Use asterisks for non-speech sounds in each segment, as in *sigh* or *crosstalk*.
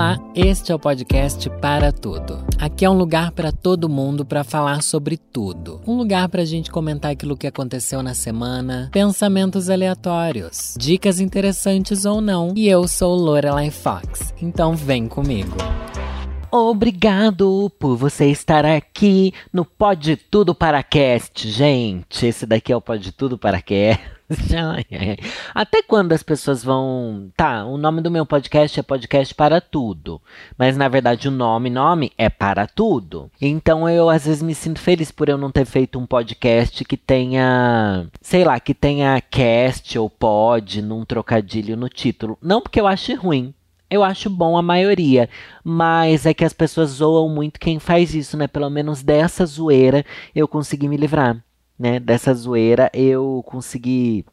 Olá, este é o podcast Para Tudo. Aqui é um lugar para todo mundo para falar sobre tudo. Um lugar para a gente comentar aquilo que aconteceu na semana, pensamentos aleatórios, dicas interessantes ou não. E eu sou Lorelai Fox, então vem comigo. Obrigado por você estar aqui no Pode Tudo para Cast, gente. Esse daqui é o Pode Tudo para Cast. *laughs* Até quando as pessoas vão. Tá, o nome do meu podcast é Podcast para Tudo. Mas na verdade o nome, nome é para tudo. Então eu às vezes me sinto feliz por eu não ter feito um podcast que tenha. Sei lá, que tenha cast ou pod num trocadilho no título. Não porque eu ache ruim. Eu acho bom a maioria, mas é que as pessoas zoam muito quem faz isso, né? Pelo menos dessa zoeira eu consegui me livrar, né? Dessa zoeira eu consegui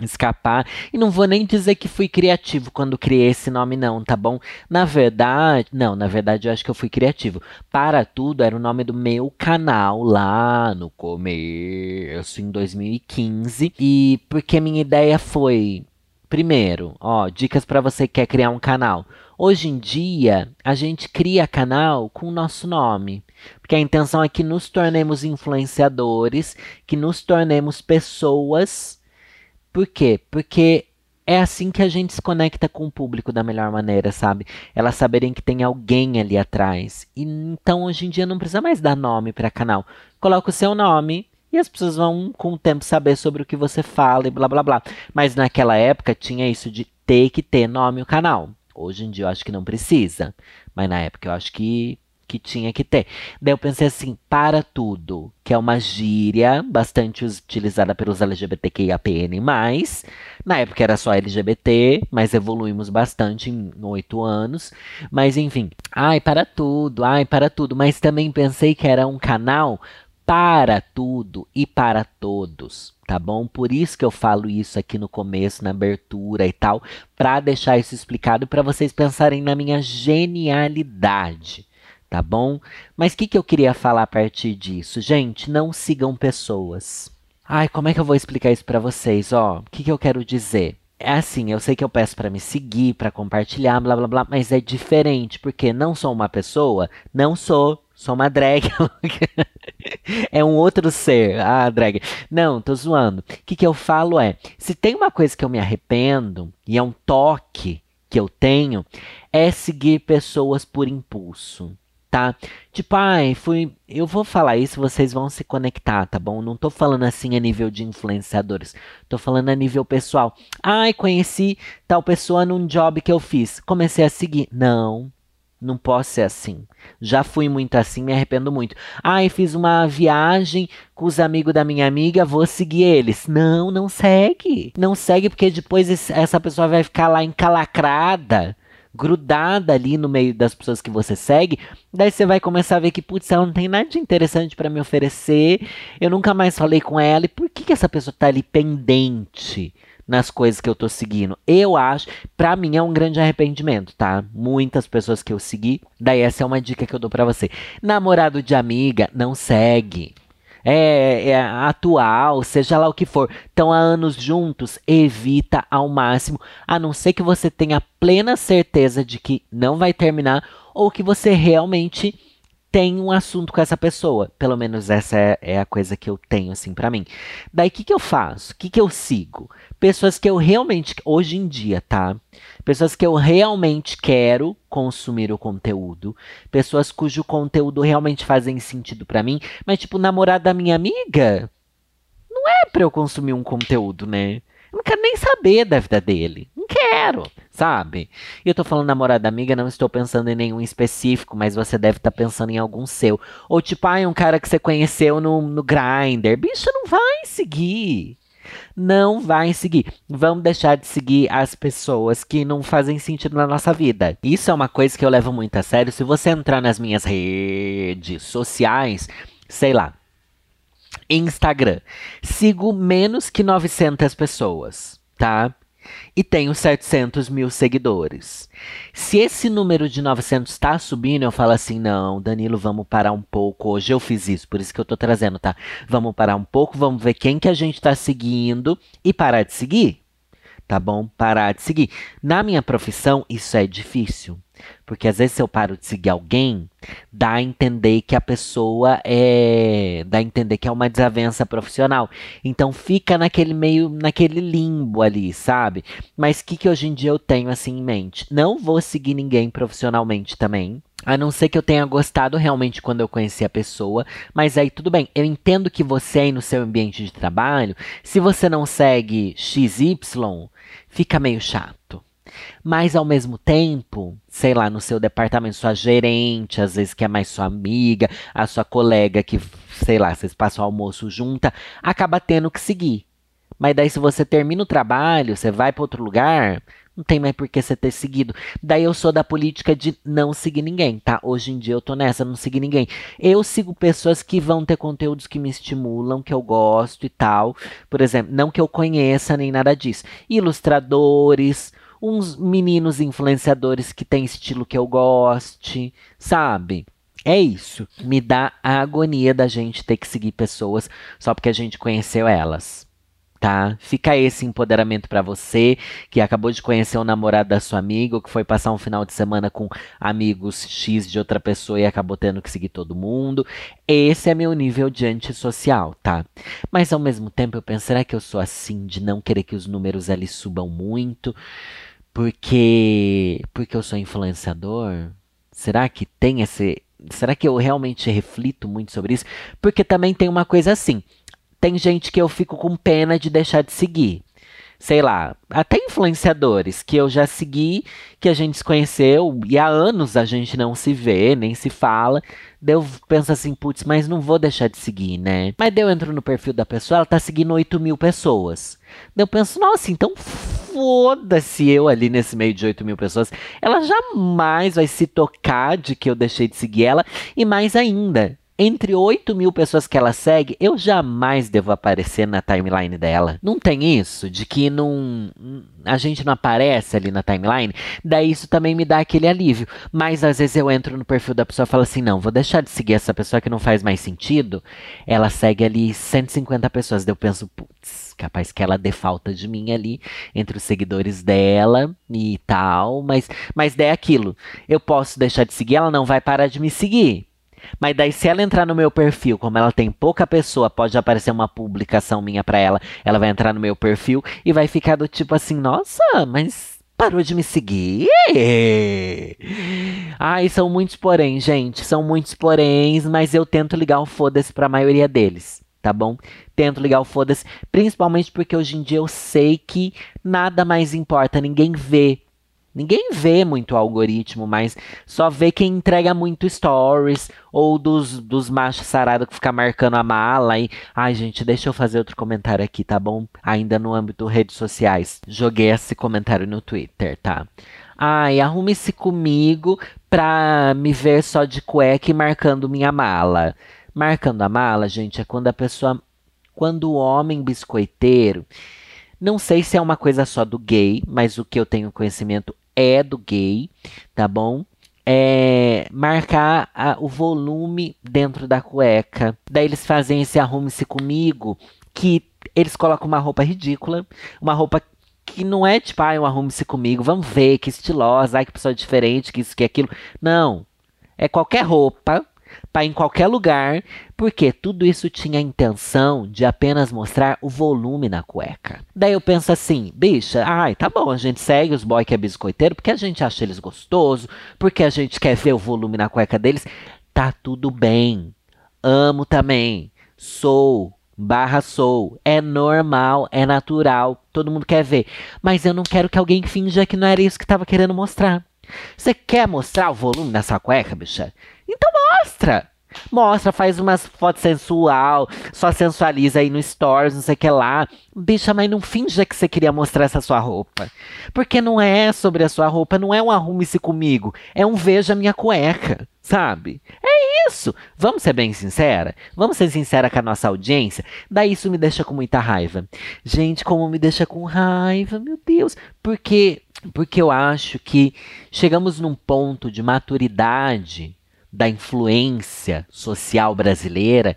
escapar. E não vou nem dizer que fui criativo quando criei esse nome, não, tá bom? Na verdade, não, na verdade eu acho que eu fui criativo. Para Tudo era o nome do meu canal lá no começo, em 2015. E porque minha ideia foi Primeiro, ó, dicas para você que quer criar um canal. Hoje em dia, a gente cria canal com o nosso nome, porque a intenção é que nos tornemos influenciadores, que nos tornemos pessoas. Por quê? Porque é assim que a gente se conecta com o público da melhor maneira, sabe? Elas saberem que tem alguém ali atrás. E então hoje em dia não precisa mais dar nome para canal. Coloca o seu nome, e as pessoas vão, com o tempo, saber sobre o que você fala e blá blá blá. Mas naquela época tinha isso de ter que ter nome o canal. Hoje em dia eu acho que não precisa. Mas na época eu acho que, que tinha que ter. Daí eu pensei assim, para tudo, que é uma gíria bastante utilizada pelos LGBTQIAPN+. Na época era só LGBT, mas evoluímos bastante em oito anos. Mas enfim, ai, para tudo, ai, para tudo. Mas também pensei que era um canal para tudo e para todos, tá bom? Por isso que eu falo isso aqui no começo, na abertura e tal, para deixar isso explicado para vocês pensarem na minha genialidade, tá bom? Mas o que, que eu queria falar a partir disso? Gente, não sigam pessoas. Ai, como é que eu vou explicar isso para vocês? Ó, o que, que eu quero dizer? É assim, eu sei que eu peço para me seguir, para compartilhar, blá blá blá, mas é diferente, porque não sou uma pessoa, não sou Sou uma drag. *laughs* é um outro ser. Ah, drag. Não, tô zoando. O que, que eu falo é: se tem uma coisa que eu me arrependo, e é um toque que eu tenho, é seguir pessoas por impulso. Tá? Tipo, ai, fui. Eu vou falar isso, vocês vão se conectar, tá bom? Não tô falando assim a nível de influenciadores. Tô falando a nível pessoal. Ai, conheci tal pessoa num job que eu fiz. Comecei a seguir. Não, não posso ser assim. Já fui muito assim, me arrependo muito. Ai, fiz uma viagem com os amigos da minha amiga, vou seguir eles. Não, não segue. Não segue porque depois essa pessoa vai ficar lá encalacrada, grudada ali no meio das pessoas que você segue. Daí você vai começar a ver que, putz, ela não tem nada de interessante para me oferecer. Eu nunca mais falei com ela. E por que, que essa pessoa tá ali pendente? Nas coisas que eu tô seguindo. Eu acho, para mim é um grande arrependimento, tá? Muitas pessoas que eu segui, daí essa é uma dica que eu dou para você. Namorado de amiga, não segue. É, é, atual, seja lá o que for, estão há anos juntos, evita ao máximo, a não ser que você tenha plena certeza de que não vai terminar ou que você realmente tem um assunto com essa pessoa. Pelo menos essa é, é a coisa que eu tenho, assim, para mim. Daí, o que, que eu faço? O que, que eu sigo? Pessoas que eu realmente, hoje em dia, tá? Pessoas que eu realmente quero consumir o conteúdo. Pessoas cujo conteúdo realmente fazem sentido para mim. Mas, tipo, namorado da minha amiga, não é pra eu consumir um conteúdo, né? Eu não quero nem saber da vida dele. Não quero, sabe? E eu tô falando namorada amiga, não estou pensando em nenhum específico, mas você deve estar tá pensando em algum seu. Ou tipo, ai, um cara que você conheceu no, no Grindr. Bicho, não vai seguir. Não vai seguir. Vamos deixar de seguir as pessoas que não fazem sentido na nossa vida. Isso é uma coisa que eu levo muito a sério. Se você entrar nas minhas redes sociais, sei lá, Instagram. Sigo menos que 900 pessoas, tá? E tenho 700 mil seguidores. Se esse número de 900 está subindo, eu falo assim: não, Danilo, vamos parar um pouco. Hoje eu fiz isso, por isso que eu tô trazendo, tá? Vamos parar um pouco, vamos ver quem que a gente está seguindo e parar de seguir tá bom? Parar de seguir. Na minha profissão, isso é difícil. Porque às vezes se eu paro de seguir alguém, dá a entender que a pessoa é. dá a entender que é uma desavença profissional. Então fica naquele meio, naquele limbo ali, sabe? Mas o que, que hoje em dia eu tenho assim em mente? Não vou seguir ninguém profissionalmente também. A não ser que eu tenha gostado realmente quando eu conheci a pessoa, mas aí tudo bem. Eu entendo que você aí no seu ambiente de trabalho, se você não segue XY, fica meio chato. Mas ao mesmo tempo, sei lá, no seu departamento, sua gerente, às vezes que é mais sua amiga, a sua colega que, sei lá, vocês passam o almoço junta, acaba tendo que seguir. Mas daí se você termina o trabalho, você vai para outro lugar, não tem mais por que você ter seguido. Daí eu sou da política de não seguir ninguém, tá? Hoje em dia eu tô nessa, não seguir ninguém. Eu sigo pessoas que vão ter conteúdos que me estimulam, que eu gosto e tal. Por exemplo, não que eu conheça nem nada disso. Ilustradores, uns meninos influenciadores que têm estilo que eu goste, sabe? É isso. Me dá a agonia da gente ter que seguir pessoas só porque a gente conheceu elas tá? Fica esse empoderamento para você que acabou de conhecer o namorado da sua amiga, ou que foi passar um final de semana com amigos X de outra pessoa e acabou tendo que seguir todo mundo. Esse é meu nível de antissocial, tá? Mas ao mesmo tempo eu penso, será que eu sou assim de não querer que os números ali subam muito? Porque porque eu sou influenciador? Será que tem esse Será que eu realmente reflito muito sobre isso? Porque também tem uma coisa assim. Tem gente que eu fico com pena de deixar de seguir. Sei lá, até influenciadores que eu já segui, que a gente se conheceu e há anos a gente não se vê, nem se fala. Daí eu penso assim, putz, mas não vou deixar de seguir, né? Mas daí eu entro no perfil da pessoa, ela tá seguindo 8 mil pessoas. Daí eu penso, nossa, então foda-se eu ali nesse meio de 8 mil pessoas. Ela jamais vai se tocar de que eu deixei de seguir ela. E mais ainda, entre 8 mil pessoas que ela segue, eu jamais devo aparecer na timeline dela. Não tem isso de que não, a gente não aparece ali na timeline? Daí isso também me dá aquele alívio. Mas às vezes eu entro no perfil da pessoa e falo assim: não, vou deixar de seguir essa pessoa que não faz mais sentido. Ela segue ali 150 pessoas. Daí eu penso, putz, capaz que ela dê falta de mim ali entre os seguidores dela e tal. Mas, mas daí é aquilo. Eu posso deixar de seguir, ela não vai parar de me seguir. Mas daí, se ela entrar no meu perfil, como ela tem pouca pessoa, pode aparecer uma publicação minha pra ela. Ela vai entrar no meu perfil e vai ficar do tipo assim: nossa, mas parou de me seguir. Ai, são muitos porém, gente. São muitos poréns, mas eu tento ligar o foda-se pra maioria deles. Tá bom? Tento ligar o foda-se, principalmente porque hoje em dia eu sei que nada mais importa, ninguém vê Ninguém vê muito o algoritmo, mas só vê quem entrega muito stories ou dos, dos machos sarados que fica marcando a mala e. Ai, gente, deixa eu fazer outro comentário aqui, tá bom? Ainda no âmbito redes sociais. Joguei esse comentário no Twitter, tá? Ai, arrume-se comigo pra me ver só de cueca e marcando minha mala. Marcando a mala, gente, é quando a pessoa. Quando o homem biscoiteiro. Não sei se é uma coisa só do gay, mas o que eu tenho conhecimento é do gay, tá bom? É, marcar a, o volume dentro da cueca. Daí eles fazem esse arrume-se comigo, que eles colocam uma roupa ridícula, uma roupa que não é tipo, ah, um arrume-se comigo, vamos ver que estilosa, ai que pessoa diferente, que isso, que aquilo. Não. É qualquer roupa para em qualquer lugar, porque tudo isso tinha a intenção de apenas mostrar o volume na cueca. Daí eu penso assim, bicha, ai, tá bom, a gente segue os boy que é biscoiteiro porque a gente acha eles gostosos, porque a gente quer ver o volume na cueca deles. Tá tudo bem. Amo também. Sou barra sou. É normal, é natural, todo mundo quer ver. Mas eu não quero que alguém finja que não era isso que estava querendo mostrar. Você quer mostrar o volume nessa cueca, bicha? Então mostra! Mostra, faz umas fotos sensual, só sensualiza aí no stories, não sei o que lá. Bicha, mas não finja que você queria mostrar essa sua roupa. Porque não é sobre a sua roupa, não é um arrume-se comigo, é um veja minha cueca, sabe? É isso. Vamos ser bem sincera? Vamos ser sincera com a nossa audiência? Daí isso me deixa com muita raiva. Gente, como me deixa com raiva, meu Deus. Porque porque eu acho que chegamos num ponto de maturidade da influência social brasileira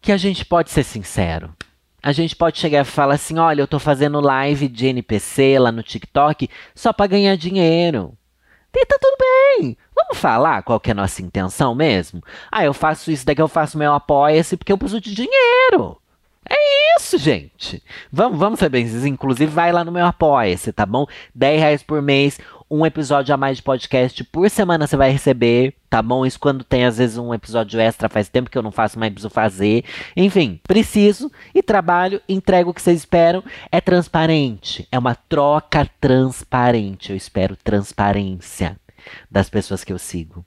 que a gente pode ser sincero. A gente pode chegar e falar assim: olha, eu tô fazendo live de NPC lá no TikTok só para ganhar dinheiro. E tá tudo bem. Vamos falar qual que é a nossa intenção mesmo? Ah, eu faço isso, daqui eu faço meu apoia-se porque eu preciso de dinheiro. É isso, gente. Vamos, vamos ser bem. Inclusive, vai lá no meu apoia-se, tá bom? 10 reais por mês, um episódio a mais de podcast por semana você vai receber, tá bom? Isso quando tem às vezes um episódio extra, faz tempo que eu não faço, mas preciso fazer. Enfim, preciso e trabalho, entrego o que vocês esperam. É transparente, é uma troca transparente. Eu espero transparência das pessoas que eu sigo.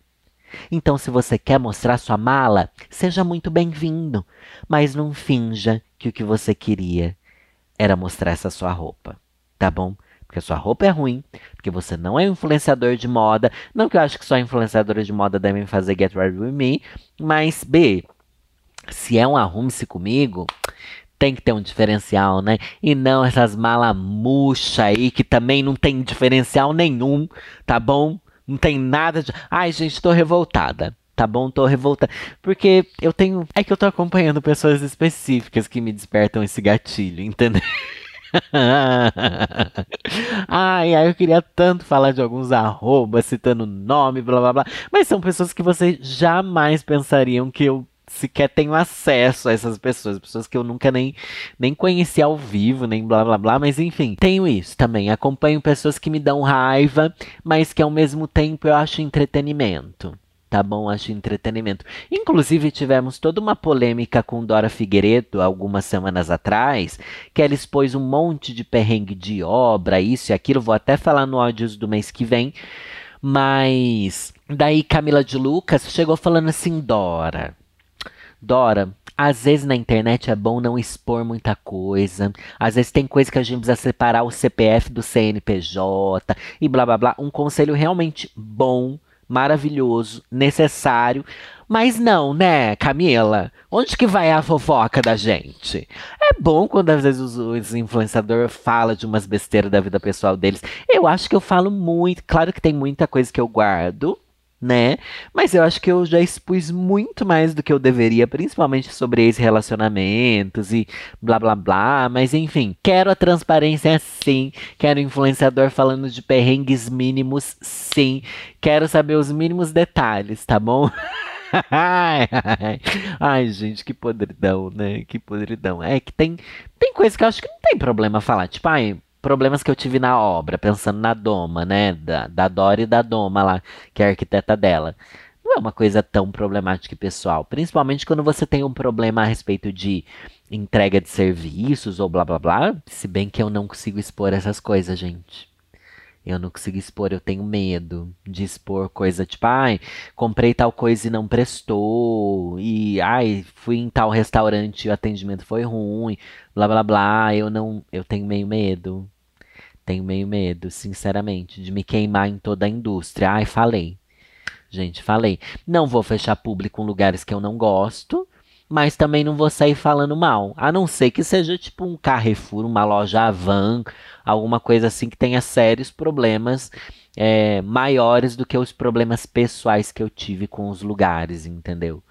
Então, se você quer mostrar sua mala, seja muito bem-vindo, mas não finja que o que você queria era mostrar essa sua roupa, tá bom? Porque sua roupa é ruim, porque você não é influenciador de moda. Não que eu acho que só influenciadores de moda devem fazer Get Ready With Me, mas B, se é um arrume-se comigo, tem que ter um diferencial, né? E não essas malas murcha aí que também não tem diferencial nenhum, tá bom? Não tem nada de. Ai, gente, tô revoltada. Tá bom, tô revoltada. Porque eu tenho. É que eu tô acompanhando pessoas específicas que me despertam esse gatilho, entendeu? *laughs* ai, ai, eu queria tanto falar de alguns arrobas, citando nome, blá blá blá. Mas são pessoas que vocês jamais pensariam que eu sequer tenho acesso a essas pessoas, pessoas que eu nunca nem, nem conheci ao vivo, nem blá blá blá, mas enfim, tenho isso também. Acompanho pessoas que me dão raiva, mas que ao mesmo tempo eu acho entretenimento tá bom? Acho entretenimento. Inclusive, tivemos toda uma polêmica com Dora Figueiredo algumas semanas atrás, que ela expôs um monte de perrengue de obra, isso e aquilo. Vou até falar no áudios do mês que vem. Mas daí Camila de Lucas chegou falando assim: Dora, Dora, às vezes na internet é bom não expor muita coisa. Às vezes tem coisa que a gente precisa separar o CPF do CNPJ e blá blá blá. Um conselho realmente bom maravilhoso, necessário. Mas não, né, Camila? Onde que vai a fofoca da gente? É bom quando às vezes os, influenciadores falam de umas besteiras da vida pessoal deles. Eu acho que eu falo muito. Claro que tem muita coisa que eu guardo né? Mas eu acho que eu já expus muito mais do que eu deveria, principalmente sobre ex-relacionamentos e blá blá blá. Mas enfim, quero a transparência sim. Quero influenciador falando de perrengues mínimos sim. Quero saber os mínimos detalhes, tá bom? *laughs* ai, gente, que podridão, né? Que podridão. É que tem, tem coisa que eu acho que não tem problema falar. Tipo, ai, problemas que eu tive na obra, pensando na Doma, né? Da, da Dora e da Doma lá, que é a arquiteta dela. Não é uma coisa tão problemática e pessoal. Principalmente quando você tem um problema a respeito de entrega de serviços ou blá blá blá. Se bem que eu não consigo expor essas coisas, gente. Eu não consigo expor, eu tenho medo de expor coisa tipo, ai, comprei tal coisa e não prestou, e ai, fui em tal restaurante e o atendimento foi ruim, blá blá blá. Eu não, eu tenho meio medo. Tenho meio medo, sinceramente, de me queimar em toda a indústria. Ai, falei. Gente, falei. Não vou fechar público em lugares que eu não gosto, mas também não vou sair falando mal. A não ser que seja tipo um Carrefour, uma loja Avan, alguma coisa assim que tenha sérios problemas é, maiores do que os problemas pessoais que eu tive com os lugares, entendeu?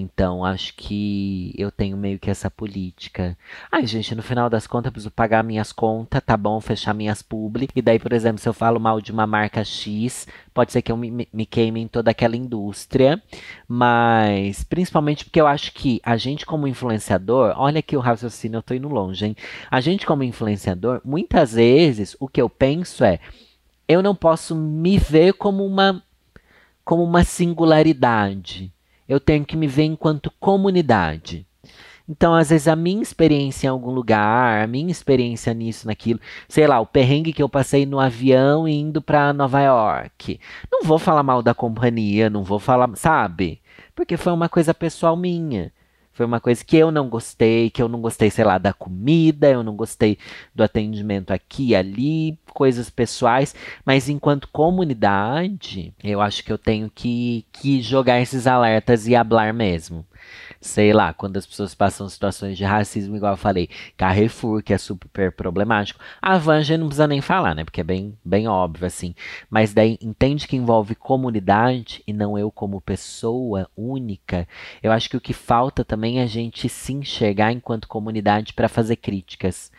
Então, acho que eu tenho meio que essa política. Ai, gente, no final das contas, eu preciso pagar minhas contas, tá bom? Fechar minhas publi. E daí, por exemplo, se eu falo mal de uma marca X, pode ser que eu me, me queime em toda aquela indústria. Mas, principalmente porque eu acho que a gente, como influenciador, olha aqui o raciocínio, eu tô indo longe, hein? A gente, como influenciador, muitas vezes, o que eu penso é, eu não posso me ver como uma, como uma singularidade eu tenho que me ver enquanto comunidade. Então, às vezes, a minha experiência em algum lugar, a minha experiência nisso, naquilo, sei lá, o perrengue que eu passei no avião indo para Nova York. Não vou falar mal da companhia, não vou falar, sabe? Porque foi uma coisa pessoal minha. Foi uma coisa que eu não gostei, que eu não gostei, sei lá, da comida, eu não gostei do atendimento aqui e ali, coisas pessoais, mas enquanto comunidade, eu acho que eu tenho que, que jogar esses alertas e hablar mesmo. Sei lá, quando as pessoas passam situações de racismo, igual eu falei, Carrefour, que é super problemático. A Vanja não precisa nem falar, né? Porque é bem, bem óbvio, assim. Mas daí entende que envolve comunidade e não eu como pessoa única. Eu acho que o que falta também é a gente se enxergar enquanto comunidade para fazer críticas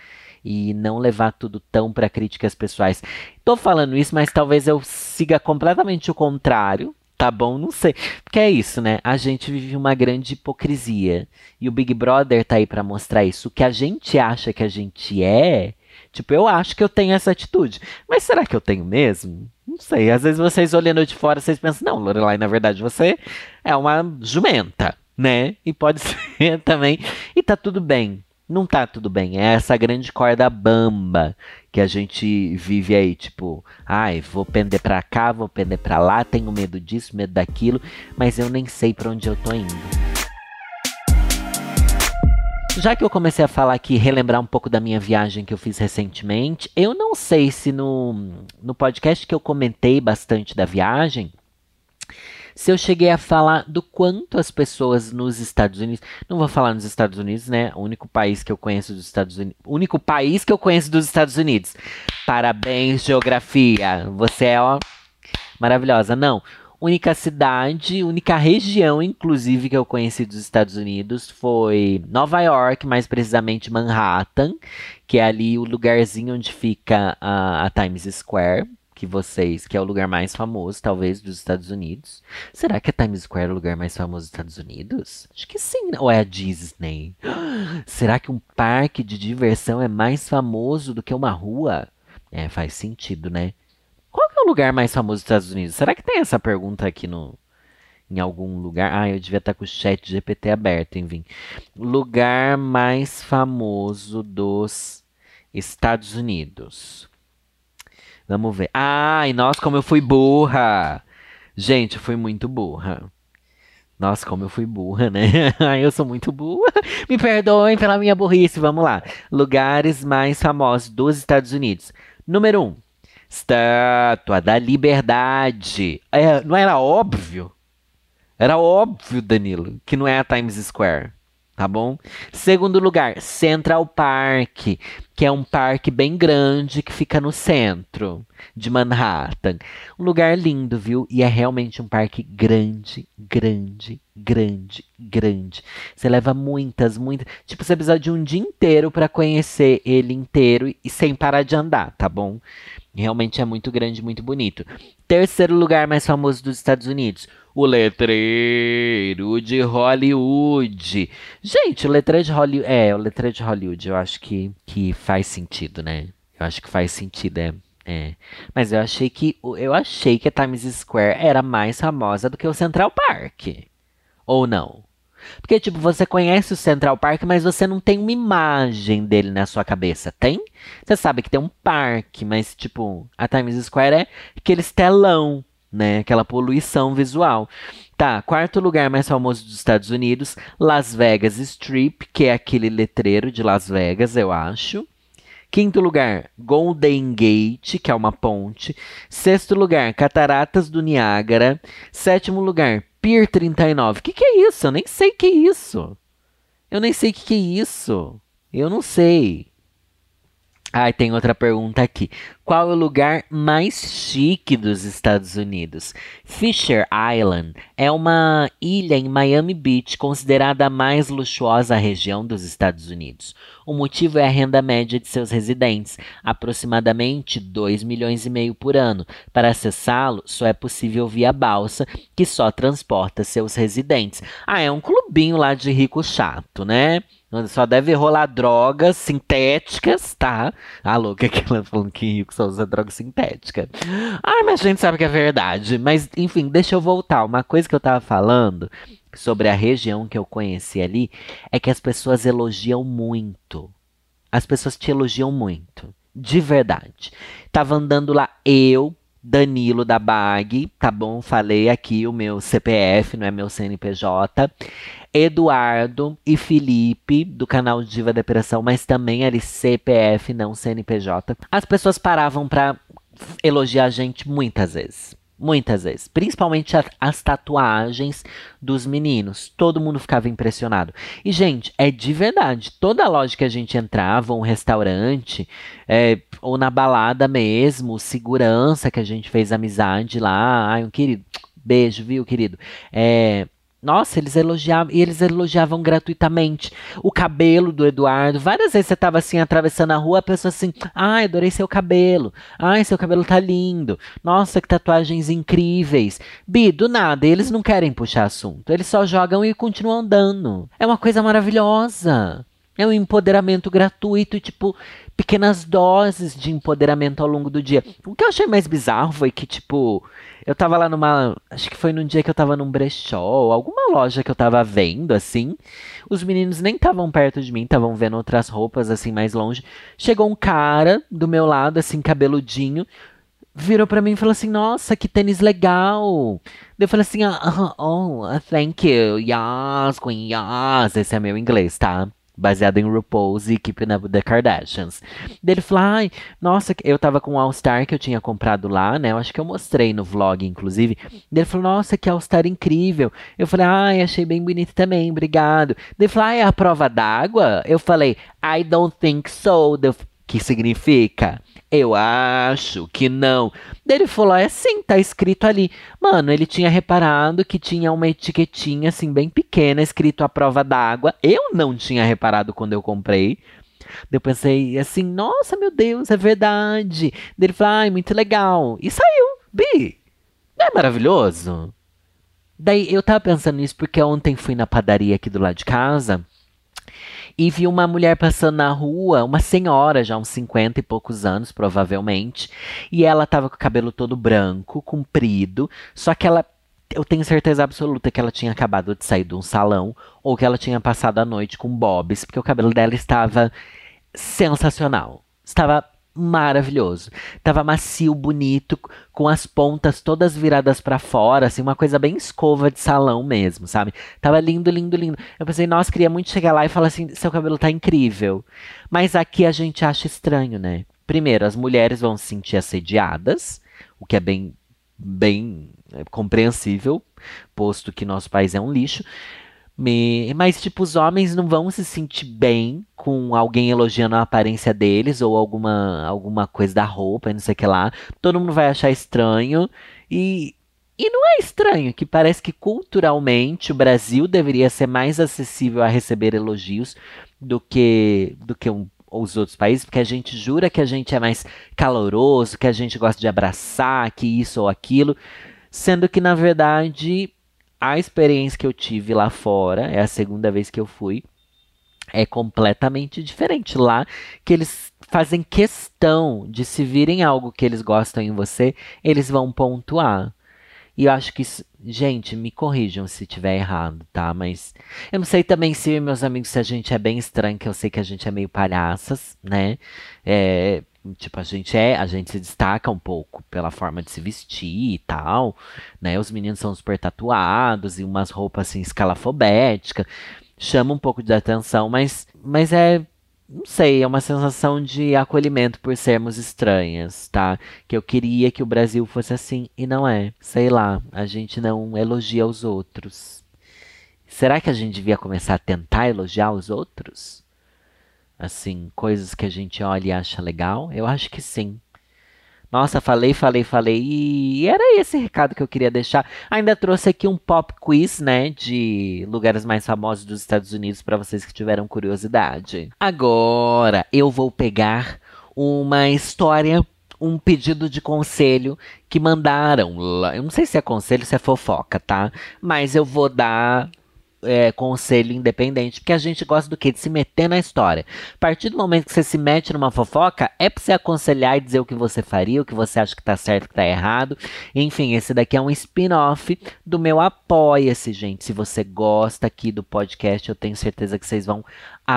e não levar tudo tão para críticas pessoais. Tô falando isso, mas talvez eu siga completamente o contrário, tá bom? Não sei. Porque é isso, né? A gente vive uma grande hipocrisia. E o Big Brother tá aí para mostrar isso. O que a gente acha que a gente é, tipo, eu acho que eu tenho essa atitude. Mas será que eu tenho mesmo? Não sei. Às vezes vocês olhando de fora, vocês pensam, não, Lorelai, na verdade você é uma jumenta, né? E pode *laughs* ser também. E tá tudo bem não tá tudo bem. É essa grande corda bamba que a gente vive aí, tipo, ai, vou pender pra cá, vou pender pra lá, tenho medo disso, medo daquilo, mas eu nem sei para onde eu tô indo. Já que eu comecei a falar aqui, relembrar um pouco da minha viagem que eu fiz recentemente, eu não sei se no, no podcast que eu comentei bastante da viagem, se eu cheguei a falar do quanto as pessoas nos Estados Unidos, não vou falar nos Estados Unidos, né? O único país que eu conheço dos Estados Unidos, único país que eu conheço dos Estados Unidos. Parabéns, geografia. Você é ó, maravilhosa. Não, única cidade, única região, inclusive, que eu conheci dos Estados Unidos foi Nova York, mais precisamente Manhattan, que é ali o lugarzinho onde fica a, a Times Square que vocês, que é o lugar mais famoso, talvez, dos Estados Unidos. Será que a Times Square é o lugar mais famoso dos Estados Unidos? Acho que sim. Ou é a Disney? *gasps* Será que um parque de diversão é mais famoso do que uma rua? É, faz sentido, né? Qual é o lugar mais famoso dos Estados Unidos? Será que tem essa pergunta aqui no, em algum lugar. Ah, eu devia estar com o chat GPT aberto, enfim. Lugar mais famoso dos Estados Unidos. Vamos ver. Ai, nossa, como eu fui burra. Gente, eu fui muito burra. Nossa, como eu fui burra, né? *laughs* Ai, eu sou muito burra. Me perdoem pela minha burrice. Vamos lá. Lugares mais famosos dos Estados Unidos. Número 1. Um, Estátua da Liberdade. É, não era óbvio? Era óbvio, Danilo, que não é a Times Square tá bom? Segundo lugar, Central Park, que é um parque bem grande que fica no centro de Manhattan. Um lugar lindo, viu? E é realmente um parque grande, grande, grande, grande. Você leva muitas, muitas. Tipo, você precisa de um dia inteiro para conhecer ele inteiro e sem parar de andar, tá bom? Realmente é muito grande, muito bonito. Terceiro lugar mais famoso dos Estados Unidos, o letreiro de Hollywood. Gente, o letreiro de Hollywood. É, o letreiro de Hollywood, eu acho que, que faz sentido, né? Eu acho que faz sentido, é. É. Mas eu achei que. Eu achei que a Times Square era mais famosa do que o Central Park. Ou não? Porque, tipo, você conhece o Central Park, mas você não tem uma imagem dele na sua cabeça. Tem? Você sabe que tem um parque, mas, tipo, a Times Square é aquele telão né? Aquela poluição visual. Tá, quarto lugar mais famoso dos Estados Unidos, Las Vegas Strip, que é aquele letreiro de Las Vegas, eu acho. Quinto lugar, Golden Gate, que é uma ponte. Sexto lugar, Cataratas do Niágara. Sétimo lugar, Pier 39. O que, que é isso? Eu nem sei o que é isso. Eu nem sei o que, que é isso. Eu não sei. Ah, tem outra pergunta aqui. Qual é o lugar mais chique dos Estados Unidos? Fisher Island é uma ilha em Miami Beach considerada a mais luxuosa região dos Estados Unidos. O motivo é a renda média de seus residentes, aproximadamente 2 milhões e meio por ano. Para acessá-lo, só é possível via balsa, que só transporta seus residentes. Ah, é um clubinho lá de rico chato, né? Só deve rolar drogas sintéticas, tá? A louca que ela falando que rico só usa droga sintética. Ai, mas a gente sabe que é verdade. Mas, enfim, deixa eu voltar. Uma coisa que eu tava falando sobre a região que eu conheci ali é que as pessoas elogiam muito. As pessoas te elogiam muito. De verdade. Tava andando lá eu, Danilo da Bag, tá bom? Falei aqui o meu CPF, não é meu CNPJ. Eduardo e Felipe, do canal Diva Depressão, mas também ali CPF, não CNPJ. As pessoas paravam para elogiar a gente muitas vezes. Muitas vezes. Principalmente a, as tatuagens dos meninos. Todo mundo ficava impressionado. E, gente, é de verdade. Toda loja que a gente entrava, um restaurante, é, ou na balada mesmo, segurança que a gente fez amizade lá. Ai, um querido. Beijo, viu, querido? É, nossa, eles elogiavam, e eles elogiavam gratuitamente o cabelo do Eduardo. Várias vezes você tava assim, atravessando a rua, a pessoa assim, ai, adorei seu cabelo. Ai, seu cabelo tá lindo. Nossa, que tatuagens incríveis. Bi, do nada, eles não querem puxar assunto. Eles só jogam e continuam andando. É uma coisa maravilhosa. É um empoderamento gratuito e, tipo, pequenas doses de empoderamento ao longo do dia. O que eu achei mais bizarro foi que, tipo, eu tava lá numa. Acho que foi num dia que eu tava num brechó, alguma loja que eu tava vendo, assim. Os meninos nem estavam perto de mim, estavam vendo outras roupas, assim, mais longe. Chegou um cara do meu lado, assim, cabeludinho, virou para mim e falou assim: Nossa, que tênis legal. Eu falei assim: ah, *laughs* Oh, thank you. Yes, Queen, yes. Esse é meu inglês, tá? Baseado em RuPaul's e Keeping Up the Kardashians. Ele falou, ai, nossa, eu tava com o All-Star que eu tinha comprado lá, né? Eu acho que eu mostrei no vlog, inclusive. Ele falou, nossa, que All-Star incrível. Eu falei, ai, achei bem bonito também, obrigado. Ele falou, ah, é a prova d'água? Eu falei, I don't think so. Que significa? Eu acho que não. Ele falou: é sim, tá escrito ali. Mano, ele tinha reparado que tinha uma etiquetinha assim, bem pequena, escrito a prova d'água. Eu não tinha reparado quando eu comprei. Eu pensei assim: nossa, meu Deus, é verdade. Daí ele falou: ai, muito legal. E saiu. Bi, não é maravilhoso? Daí eu tava pensando nisso porque ontem fui na padaria aqui do lado de casa e vi uma mulher passando na rua, uma senhora já uns 50 e poucos anos, provavelmente, e ela tava com o cabelo todo branco, comprido, só que ela eu tenho certeza absoluta que ela tinha acabado de sair de um salão ou que ela tinha passado a noite com bobs, porque o cabelo dela estava sensacional. Estava maravilhoso. Tava macio, bonito, com as pontas todas viradas para fora, assim, uma coisa bem escova de salão mesmo, sabe? Tava lindo, lindo, lindo. Eu pensei, nossa, queria muito chegar lá e falar assim, seu cabelo tá incrível. Mas aqui a gente acha estranho, né? Primeiro, as mulheres vão se sentir assediadas, o que é bem bem é, compreensível, posto que nosso país é um lixo. Me... Mas, tipo, os homens não vão se sentir bem com alguém elogiando a aparência deles ou alguma, alguma coisa da roupa e não sei o que lá. Todo mundo vai achar estranho. E, e não é estranho, que parece que culturalmente o Brasil deveria ser mais acessível a receber elogios do que, do que um, os outros países, porque a gente jura que a gente é mais caloroso, que a gente gosta de abraçar, que isso ou aquilo. Sendo que, na verdade, a experiência que eu tive lá fora, é a segunda vez que eu fui, é completamente diferente. Lá que eles fazem questão de se virem algo que eles gostam em você, eles vão pontuar. E eu acho que isso, gente, me corrijam se tiver errado, tá? Mas eu não sei também se meus amigos se a gente é bem estranho, que eu sei que a gente é meio palhaças, né? É, Tipo, a gente é, a gente se destaca um pouco pela forma de se vestir e tal, né? Os meninos são super tatuados e umas roupas assim escalafobética, chama um pouco de atenção, mas mas é não sei, é uma sensação de acolhimento por sermos estranhas, tá? Que eu queria que o Brasil fosse assim e não é. Sei lá, a gente não elogia os outros. Será que a gente devia começar a tentar elogiar os outros? Assim, coisas que a gente olha e acha legal? Eu acho que sim. Nossa, falei, falei, falei. E era esse recado que eu queria deixar. Ainda trouxe aqui um pop quiz, né, de lugares mais famosos dos Estados Unidos para vocês que tiveram curiosidade. Agora, eu vou pegar uma história, um pedido de conselho que mandaram. Eu não sei se é conselho, se é fofoca, tá? Mas eu vou dar é, conselho independente, porque a gente gosta do que? De se meter na história. A partir do momento que você se mete numa fofoca, é pra você aconselhar e dizer o que você faria, o que você acha que tá certo, que tá errado. Enfim, esse daqui é um spin-off do meu Apoia-se, gente. Se você gosta aqui do podcast, eu tenho certeza que vocês vão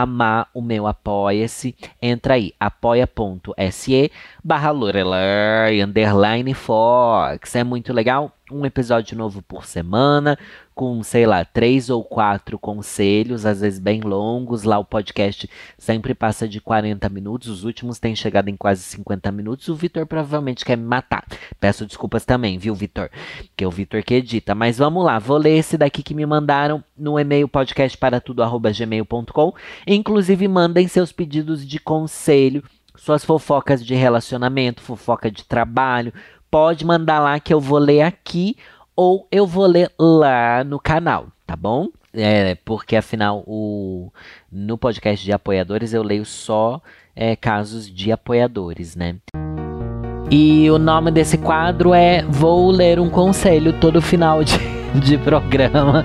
amar o meu apoia-se, entra aí, apoia.se barra Lorelai, underline Fox. É muito legal. Um episódio novo por semana, com, sei lá, três ou quatro conselhos, às vezes bem longos. Lá o podcast sempre passa de 40 minutos, os últimos têm chegado em quase 50 minutos. O Vitor provavelmente quer me matar. Peço desculpas também, viu, Vitor? Que é o Vitor que edita. Mas vamos lá, vou ler esse daqui que me mandaram no e-mail podcastparatudo.gmail.com. Inclusive, mandem seus pedidos de conselho suas fofocas de relacionamento, fofoca de trabalho, pode mandar lá que eu vou ler aqui ou eu vou ler lá no canal, tá bom? É, porque afinal o no podcast de apoiadores eu leio só é, casos de apoiadores, né? E o nome desse quadro é Vou ler um conselho todo final de, *laughs* de programa.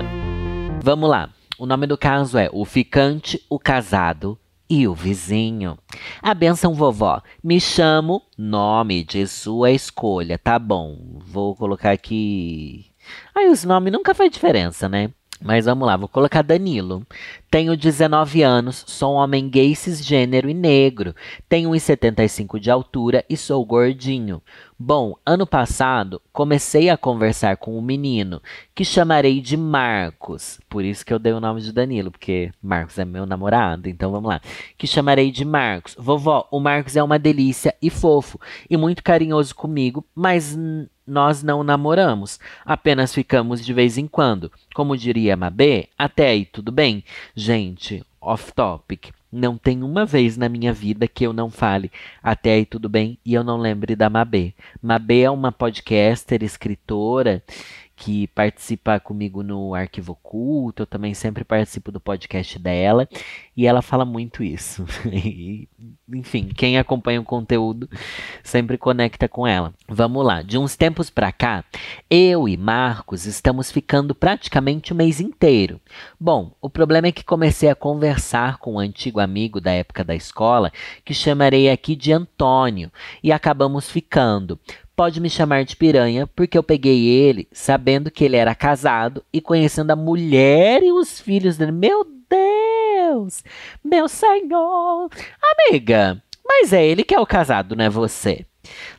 Vamos lá. O nome do caso é O Ficante, o Casado e o vizinho. A benção vovó. Me chamo, nome de sua escolha. Tá bom. Vou colocar aqui. Aí os nomes nunca faz diferença, né? Mas vamos lá, vou colocar Danilo. Tenho 19 anos, sou um homem gay cisgênero e negro. Tenho 1,75 de altura e sou gordinho. Bom, ano passado comecei a conversar com um menino que chamarei de Marcos. Por isso que eu dei o nome de Danilo, porque Marcos é meu namorado. Então vamos lá. Que chamarei de Marcos. Vovó, o Marcos é uma delícia e fofo e muito carinhoso comigo, mas nós não namoramos, apenas ficamos de vez em quando. Como diria Mabê, até aí tudo bem. Gente, off topic. Não tem uma vez na minha vida que eu não fale até aí tudo bem e eu não lembre da Mabê. Mabê é uma podcaster, escritora que participa comigo no Arquivo Oculto, eu também sempre participo do podcast dela, e ela fala muito isso. *laughs* e, enfim, quem acompanha o conteúdo sempre conecta com ela. Vamos lá, de uns tempos para cá, eu e Marcos estamos ficando praticamente o mês inteiro. Bom, o problema é que comecei a conversar com um antigo amigo da época da escola, que chamarei aqui de Antônio, e acabamos ficando pode me chamar de piranha, porque eu peguei ele sabendo que ele era casado e conhecendo a mulher e os filhos dele. Meu Deus! Meu senhor! Amiga, mas é ele que é o casado, não é você?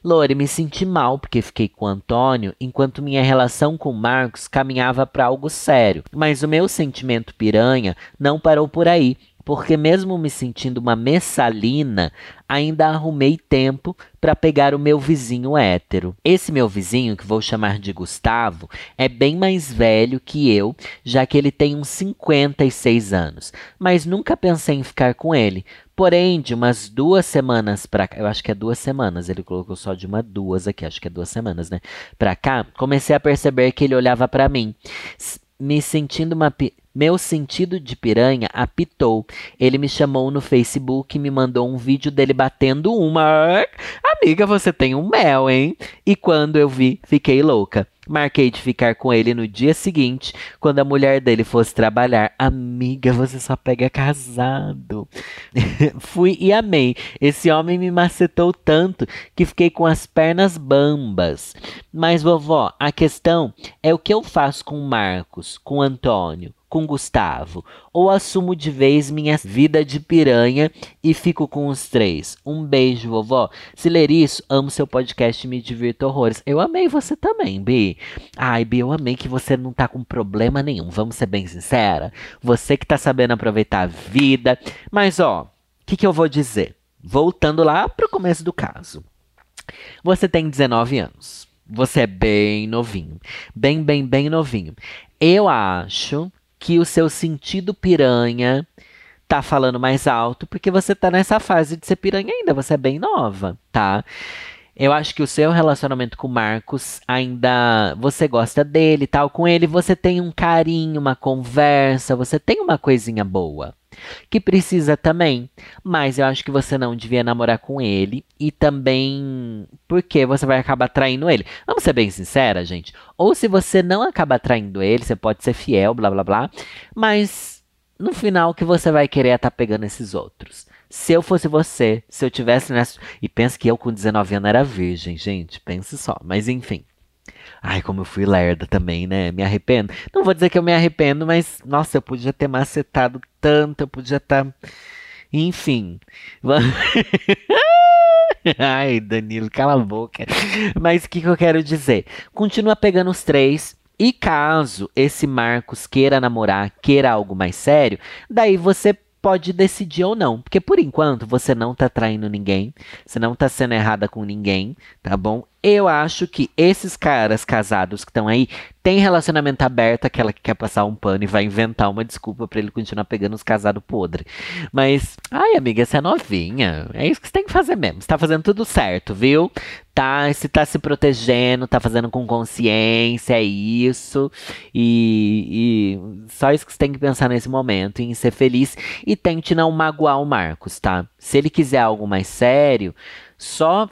Lore, me senti mal porque fiquei com Antônio enquanto minha relação com Marcos caminhava para algo sério. Mas o meu sentimento piranha não parou por aí porque mesmo me sentindo uma messalina, ainda arrumei tempo para pegar o meu vizinho hétero. Esse meu vizinho, que vou chamar de Gustavo, é bem mais velho que eu, já que ele tem uns 56 anos, mas nunca pensei em ficar com ele. Porém, de umas duas semanas para cá, eu acho que é duas semanas, ele colocou só de uma duas aqui, acho que é duas semanas, né? Pra cá, comecei a perceber que ele olhava para mim me sentindo uma meu sentido de piranha apitou. Ele me chamou no Facebook e me mandou um vídeo dele batendo uma. Amiga, você tem um mel, hein? E quando eu vi, fiquei louca. Marquei de ficar com ele no dia seguinte, quando a mulher dele fosse trabalhar. Amiga, você só pega casado. *laughs* Fui e amei. Esse homem me macetou tanto que fiquei com as pernas bambas. Mas, vovó, a questão é o que eu faço com o Marcos, com o Antônio, com Gustavo, ou assumo de vez minha vida de piranha e fico com os três. Um beijo, vovó. Se ler isso, amo seu podcast me divirto horrores. Eu amei você também, Bi. Ai, Bi, eu amei que você não tá com problema nenhum. Vamos ser bem sincera. Você que tá sabendo aproveitar a vida. Mas, ó, o que, que eu vou dizer? Voltando lá pro começo do caso. Você tem 19 anos. Você é bem novinho. Bem, bem, bem novinho. Eu acho que o seu sentido piranha tá falando mais alto porque você tá nessa fase de ser piranha ainda, você é bem nova, tá? Eu acho que o seu relacionamento com o Marcos ainda você gosta dele, tal, com ele você tem um carinho, uma conversa, você tem uma coisinha boa que precisa também, mas eu acho que você não devia namorar com ele e também porque você vai acabar traindo ele. Vamos ser bem sincera, gente. Ou se você não acaba traindo ele, você pode ser fiel, blá blá blá, mas no final que você vai querer é estar tá pegando esses outros. Se eu fosse você, se eu tivesse nessa. E pensa que eu com 19 anos era virgem, gente. Pense só. Mas enfim. Ai, como eu fui lerda também, né? Me arrependo. Não vou dizer que eu me arrependo, mas nossa, eu podia ter macetado tanto, eu podia estar. Tá... Enfim. *laughs* Ai, Danilo, cala a boca. Mas o que, que eu quero dizer? Continua pegando os três. E caso esse Marcos queira namorar, queira algo mais sério, daí você pode decidir ou não. Porque por enquanto você não tá traindo ninguém, você não tá sendo errada com ninguém, tá bom? Eu acho que esses caras casados que estão aí têm relacionamento aberto, aquela que quer passar um pano e vai inventar uma desculpa para ele continuar pegando os casados podres. Mas, ai, amiga, você é novinha. É isso que você tem que fazer mesmo. Você tá fazendo tudo certo, viu? Tá, se tá se protegendo, tá fazendo com consciência, é isso. E, e só isso que você tem que pensar nesse momento, em ser feliz. E tente não magoar o Marcos, tá? Se ele quiser algo mais sério, só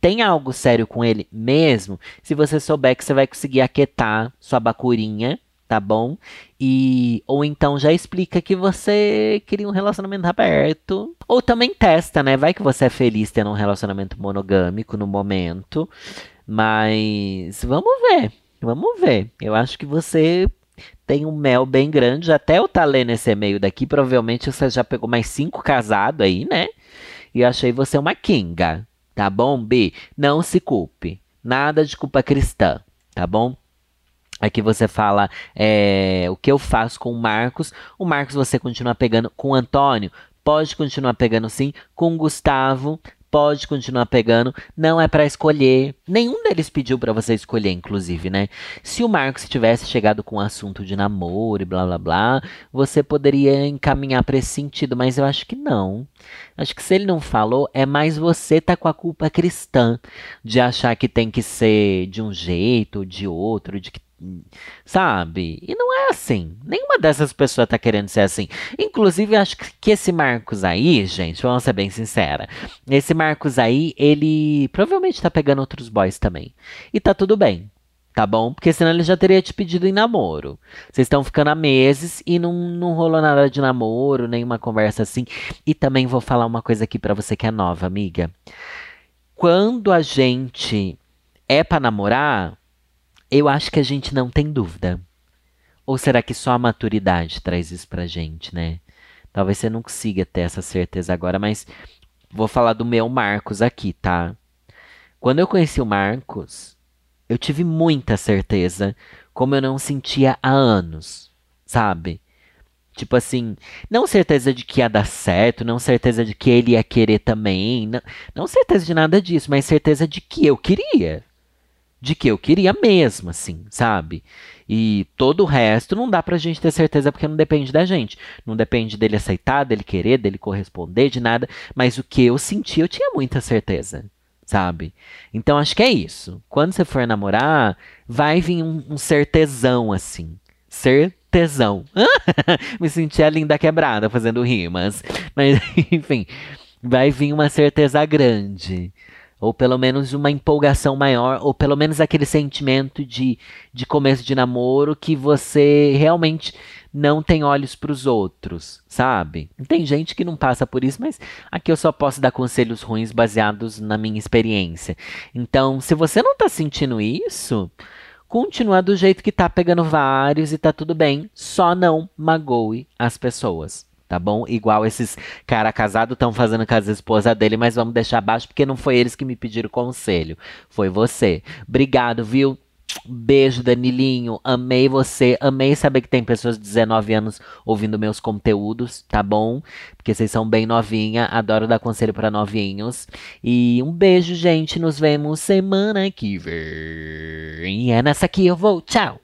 tem algo sério com ele mesmo, se você souber que você vai conseguir aquietar sua bacurinha, tá bom? E ou então já explica que você queria um relacionamento aberto, ou também testa, né? Vai que você é feliz tendo um relacionamento monogâmico no momento, mas vamos ver. Vamos ver. Eu acho que você tem um mel bem grande. Até eu tá lendo esse e-mail daqui, provavelmente você já pegou mais cinco casados aí, né? E eu achei você uma kinga. Tá bom, B? Não se culpe. Nada de culpa cristã, tá bom? Aqui você fala é, o que eu faço com o Marcos. O Marcos você continua pegando com o Antônio. Pode continuar pegando sim. Com o Gustavo pode continuar pegando, não é para escolher. Nenhum deles pediu para você escolher, inclusive, né? Se o Marcos tivesse chegado com um assunto de namoro e blá blá blá, você poderia encaminhar para esse sentido, mas eu acho que não. Acho que se ele não falou, é mais você tá com a culpa cristã de achar que tem que ser de um jeito ou de outro, de que Sabe? E não é assim. Nenhuma dessas pessoas tá querendo ser assim. Inclusive, acho que esse Marcos aí, gente, vamos ser bem sincera. Esse Marcos aí, ele provavelmente tá pegando outros boys também. E tá tudo bem. Tá bom? Porque senão ele já teria te pedido em namoro. Vocês estão ficando há meses e não, não rolou nada de namoro, nenhuma conversa assim. E também vou falar uma coisa aqui para você que é nova, amiga. Quando a gente é para namorar, eu acho que a gente não tem dúvida. Ou será que só a maturidade traz isso pra gente, né? Talvez você não consiga ter essa certeza agora, mas vou falar do meu Marcos aqui, tá? Quando eu conheci o Marcos, eu tive muita certeza, como eu não sentia há anos, sabe? Tipo assim, não certeza de que ia dar certo, não certeza de que ele ia querer também, não, não certeza de nada disso, mas certeza de que eu queria de que eu queria mesmo, assim, sabe? E todo o resto não dá pra gente ter certeza porque não depende da gente. Não depende dele aceitar, dele querer, dele corresponder, de nada. Mas o que eu senti, eu tinha muita certeza, sabe? Então acho que é isso. Quando você for namorar, vai vir um, um certezão, assim. Certezão. *laughs* Me senti a linda quebrada fazendo rimas. Mas, *laughs* enfim, vai vir uma certeza grande ou pelo menos uma empolgação maior, ou pelo menos aquele sentimento de, de começo de namoro que você realmente não tem olhos para os outros, sabe? Tem gente que não passa por isso, mas aqui eu só posso dar conselhos ruins baseados na minha experiência. Então, se você não tá sentindo isso, continua do jeito que tá pegando vários e tá tudo bem, só não magoe as pessoas tá bom? Igual esses cara casado estão fazendo com as esposas dele, mas vamos deixar abaixo porque não foi eles que me pediram conselho, foi você. Obrigado, viu? Beijo, Danilinho. Amei você. Amei saber que tem pessoas de 19 anos ouvindo meus conteúdos, tá bom? Porque vocês são bem novinha. Adoro dar conselho para novinhos. E um beijo, gente. Nos vemos semana que vem. E é nessa aqui eu vou. Tchau.